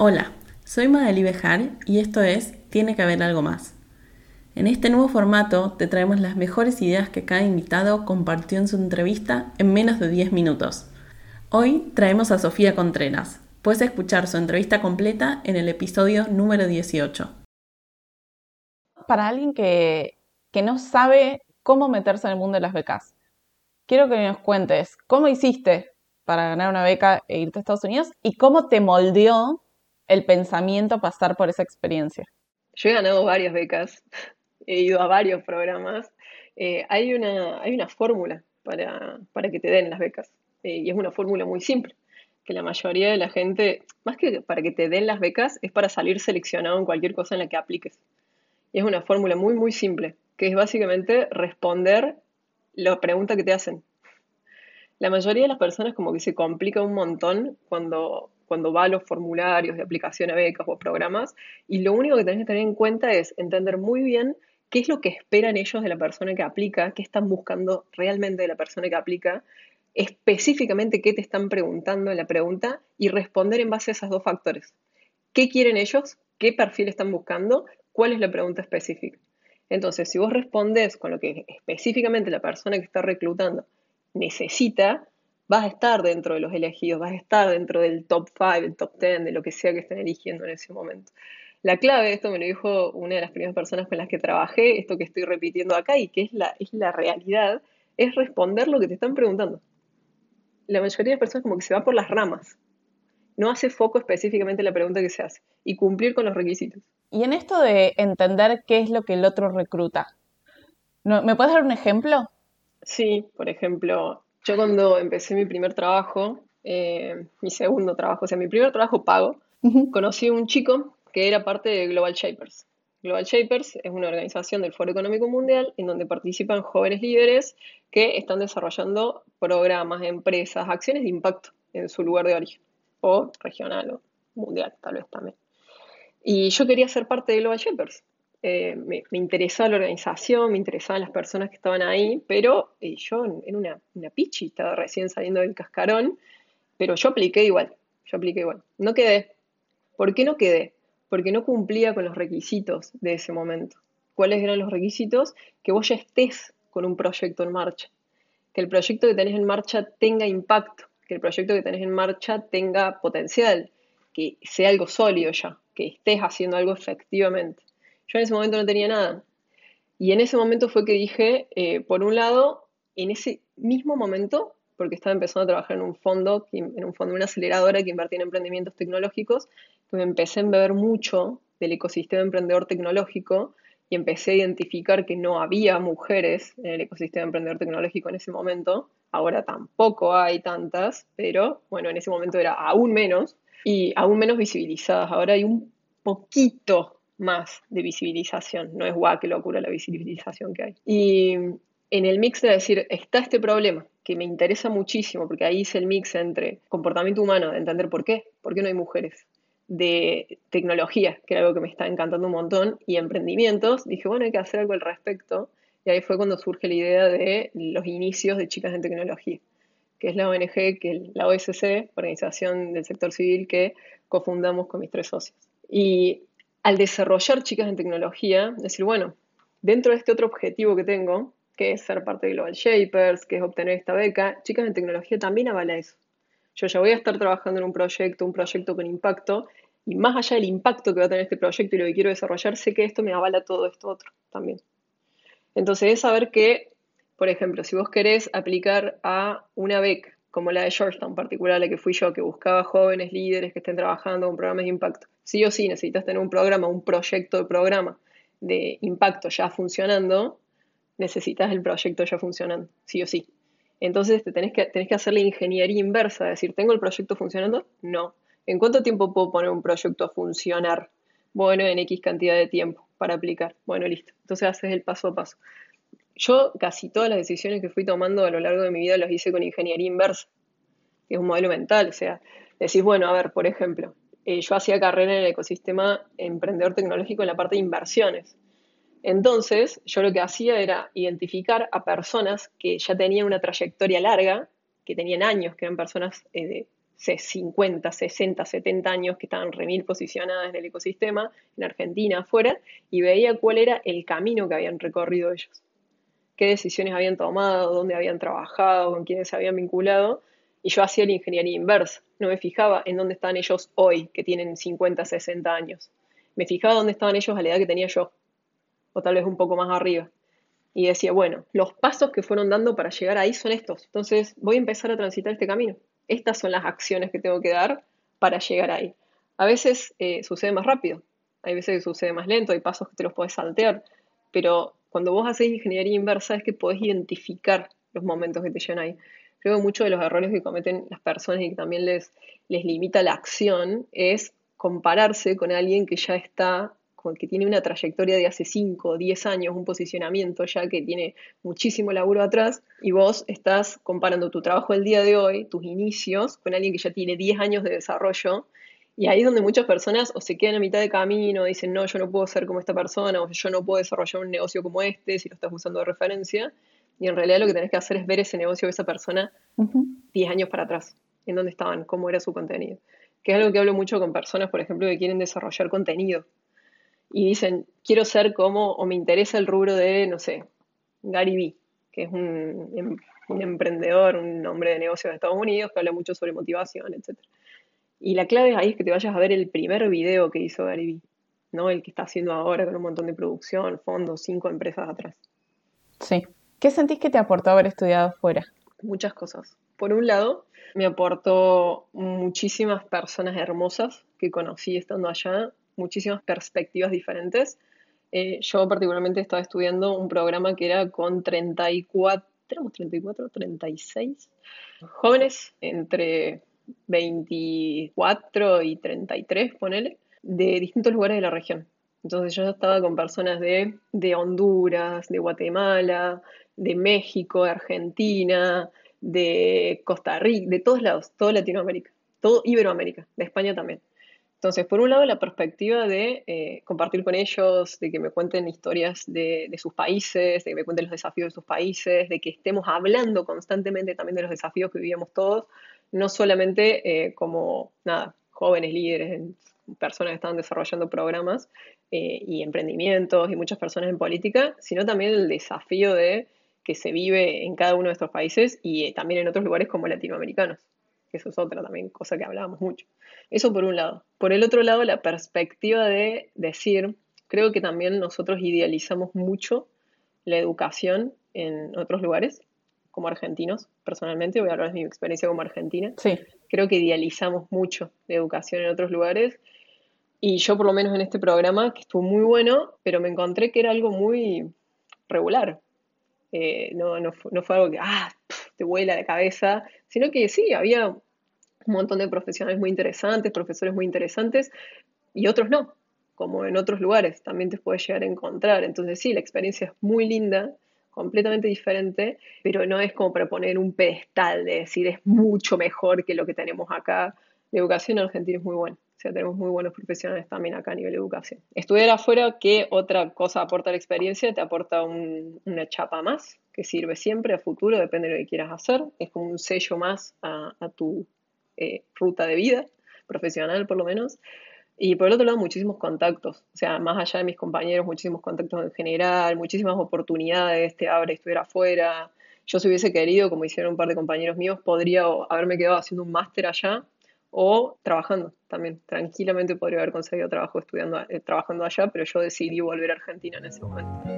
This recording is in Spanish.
Hola, soy Madeli Bejar y esto es Tiene que haber algo más. En este nuevo formato te traemos las mejores ideas que cada invitado compartió en su entrevista en menos de 10 minutos. Hoy traemos a Sofía Contreras. Puedes escuchar su entrevista completa en el episodio número 18. Para alguien que, que no sabe cómo meterse en el mundo de las becas, quiero que nos cuentes cómo hiciste para ganar una beca e irte a Estados Unidos y cómo te moldeó el pensamiento pasar por esa experiencia? Yo he ganado varias becas, he ido a varios programas. Eh, hay, una, hay fórmula para, que te den las becas eh, y es una fórmula muy simple, que la mayoría de la gente, más que para que te den las becas, es para salir seleccionado en cualquier cosa en la que apliques. Y es una fórmula muy, muy simple, que es básicamente responder la pregunta que te hacen. La mayoría de las personas como que se complica un montón cuando cuando va a los formularios de aplicación a becas o programas, y lo único que tenés que tener en cuenta es entender muy bien qué es lo que esperan ellos de la persona que aplica, qué están buscando realmente de la persona que aplica, específicamente qué te están preguntando en la pregunta y responder en base a esos dos factores. ¿Qué quieren ellos? ¿Qué perfil están buscando? ¿Cuál es la pregunta específica? Entonces, si vos respondes con lo que específicamente la persona que está reclutando necesita, vas a estar dentro de los elegidos, vas a estar dentro del top 5, el top 10, de lo que sea que estén eligiendo en ese momento. La clave, esto me lo dijo una de las primeras personas con las que trabajé, esto que estoy repitiendo acá y que es la, es la realidad, es responder lo que te están preguntando. La mayoría de personas como que se va por las ramas, no hace foco específicamente en la pregunta que se hace y cumplir con los requisitos. Y en esto de entender qué es lo que el otro recruta, ¿me puedes dar un ejemplo? Sí, por ejemplo, yo cuando empecé mi primer trabajo, eh, mi segundo trabajo, o sea, mi primer trabajo pago, conocí a un chico que era parte de Global Shapers. Global Shapers es una organización del Foro Económico Mundial en donde participan jóvenes líderes que están desarrollando programas, empresas, acciones de impacto en su lugar de origen, o regional o mundial, tal vez también. Y yo quería ser parte de Global Shapers. Eh, me, interesaba la organización, me interesaban las personas que estaban ahí, pero eh, yo era una, una pichi, estaba recién saliendo del cascarón, pero yo apliqué igual, yo apliqué igual. No quedé. ¿Por qué no quedé? Porque no cumplía con los requisitos de ese momento. ¿Cuáles eran los requisitos? Que vos ya estés con un proyecto en marcha, que el proyecto que tenés en marcha tenga impacto, que el proyecto que tenés en marcha tenga potencial, que sea algo sólido ya, que estés haciendo algo efectivamente. Yo en ese momento no tenía nada. Y en ese momento fue que dije, eh, por un lado, en ese mismo momento, porque estaba empezando a trabajar en un fondo, en un fondo, una aceleradora que invertía en emprendimientos tecnológicos, pues empecé a ver mucho del ecosistema emprendedor tecnológico y empecé a identificar que no había mujeres en el ecosistema emprendedor tecnológico en ese momento. Ahora tampoco hay tantas, pero bueno, en ese momento era aún menos y aún menos visibilizadas. Ahora hay un poquito más de visibilización. No es guau, que locura la visibilización que hay. Y en el mix de decir, está este problema, que me interesa muchísimo, porque ahí hice el mix entre comportamiento humano, de entender por qué, por qué no hay mujeres, de tecnología, que era algo que me está encantando un montón, y emprendimientos, dije, bueno, hay que hacer algo al respecto. Y ahí fue cuando surge la idea de los inicios de Chicas en Tecnología, que es la ONG, que es la OSC, Organización del Sector Civil, que cofundamos con mis tres socios. Y al desarrollar chicas en tecnología, decir, bueno, dentro de este otro objetivo que tengo, que es ser parte de Global Shapers, que es obtener esta beca, chicas en tecnología también avala eso. Yo ya voy a estar trabajando en un proyecto, un proyecto con impacto, y más allá del impacto que va a tener este proyecto y lo que quiero desarrollar, sé que esto me avala todo esto otro también. Entonces es saber que, por ejemplo, si vos querés aplicar a una beca, como la de Georgetown particular, la que fui yo, que buscaba jóvenes líderes que estén trabajando con programas de impacto. Sí o sí necesitas tener un programa, un proyecto de programa de impacto ya funcionando, necesitas el proyecto ya funcionando, sí o sí. Entonces te tenés que, tenés que hacer la ingeniería inversa, decir, ¿tengo el proyecto funcionando? No. ¿En cuánto tiempo puedo poner un proyecto a funcionar? Bueno, en X cantidad de tiempo para aplicar. Bueno, listo. Entonces haces el paso a paso. Yo casi todas las decisiones que fui tomando a lo largo de mi vida las hice con ingeniería inversa, que es un modelo mental. O sea, decís, bueno, a ver, por ejemplo, eh, yo hacía carrera en el ecosistema emprendedor tecnológico en la parte de inversiones. Entonces, yo lo que hacía era identificar a personas que ya tenían una trayectoria larga, que tenían años, que eran personas eh, de 50, 60, 70 años que estaban remil posicionadas en el ecosistema, en Argentina, afuera, y veía cuál era el camino que habían recorrido ellos, qué decisiones habían tomado, dónde habían trabajado, con quiénes se habían vinculado, y yo hacía la ingeniería inversa, no me fijaba en dónde están ellos hoy, que tienen 50, 60 años, me fijaba dónde estaban ellos a la edad que tenía yo, o tal vez un poco más arriba. Y decía, bueno, los pasos que fueron dando para llegar ahí son estos. Entonces voy a empezar a transitar este camino. Estas son las acciones que tengo que dar para llegar ahí. A veces eh, sucede más rápido, hay veces que sucede más lento, hay pasos que te los puedes saltear, pero cuando vos haces ingeniería inversa es que podés identificar los momentos que te llegan ahí. Creo que muchos de los errores que cometen las personas y que también les, les limita la acción es compararse con alguien que ya está que tiene una trayectoria de hace 5 o 10 años, un posicionamiento ya que tiene muchísimo laburo atrás, y vos estás comparando tu trabajo del día de hoy, tus inicios, con alguien que ya tiene 10 años de desarrollo, y ahí es donde muchas personas o se quedan a mitad de camino, dicen, no, yo no puedo ser como esta persona, o yo no puedo desarrollar un negocio como este si lo estás usando de referencia, y en realidad lo que tenés que hacer es ver ese negocio de esa persona 10 años para atrás, en dónde estaban, cómo era su contenido. Que es algo que hablo mucho con personas, por ejemplo, que quieren desarrollar contenido y dicen, quiero ser como, o me interesa el rubro de, no sé, Gary Vee, que es un, em, un emprendedor, un hombre de negocios de Estados Unidos que habla mucho sobre motivación, etc. Y la clave ahí es que te vayas a ver el primer video que hizo Gary Vee, ¿no? El que está haciendo ahora con un montón de producción, fondos, cinco empresas atrás. Sí. ¿Qué sentís que te aportó haber estudiado fuera? Muchas cosas. Por un lado, me aportó muchísimas personas hermosas que conocí estando allá, muchísimas perspectivas diferentes. Eh, yo particularmente estaba estudiando un programa que era con 34, tenemos 34, 36 jóvenes entre 24 y 33, ponele, de distintos lugares de la región. Entonces yo estaba con personas de, de Honduras, de Guatemala, de México, de Argentina, de Costa Rica, de todos lados, toda Latinoamérica, todo Iberoamérica, de España también. Entonces, por un lado, la perspectiva de eh, compartir con ellos, de que me cuenten historias de, sus países, de que me cuenten los desafíos de sus países, de que estemos hablando constantemente también de los desafíos que vivíamos todos, no solamente eh, como, nada, jóvenes líderes, personas que están desarrollando programas eh, y emprendimientos y muchas personas en política, sino también el desafío de que se vive en cada uno de estos países y también en otros lugares como latinoamericanos eso es otra también cosa que hablábamos mucho. Eso por un lado. Por el otro lado, la perspectiva de decir, creo que también nosotros idealizamos mucho la educación en otros lugares, como argentinos, personalmente, voy a hablar de mi experiencia como argentina. Sí. Creo que idealizamos mucho la educación en otros lugares. Y yo, por lo menos en este programa, que estuvo muy bueno, pero me encontré que era algo muy regular. Eh, no, no, no, fue algo que, ah, te vuela la cabeza, sino que sí, había un montón de profesionales muy interesantes, profesores muy interesantes, y otros no, como en otros lugares también te puedes llegar a encontrar. Entonces sí, la experiencia es muy linda, completamente diferente, pero no es como para poner un pedestal de decir es mucho mejor que lo que tenemos acá. La educación en Argentina es muy buena. O sea, tenemos muy buenos profesionales también acá a nivel de educación. Estudiar afuera, ¿qué otra cosa aporta la experiencia? Te aporta una chapa más que sirve siempre a futuro, depende de lo que quieras hacer. Es como un sello más a, tu eh, ruta de vida, profesional por lo menos. Y por el otro lado, muchísimos contactos. O sea, más allá de mis compañeros, muchísimos contactos en general, muchísimas oportunidades, te abre estudiar afuera. Yo si hubiese querido, como hicieron un par de compañeros míos, podría haberme quedado haciendo un máster allá o trabajando también. Tranquilamente podría haber conseguido trabajo estudiando, eh, trabajando allá, pero yo decidí volver a Argentina en ese momento.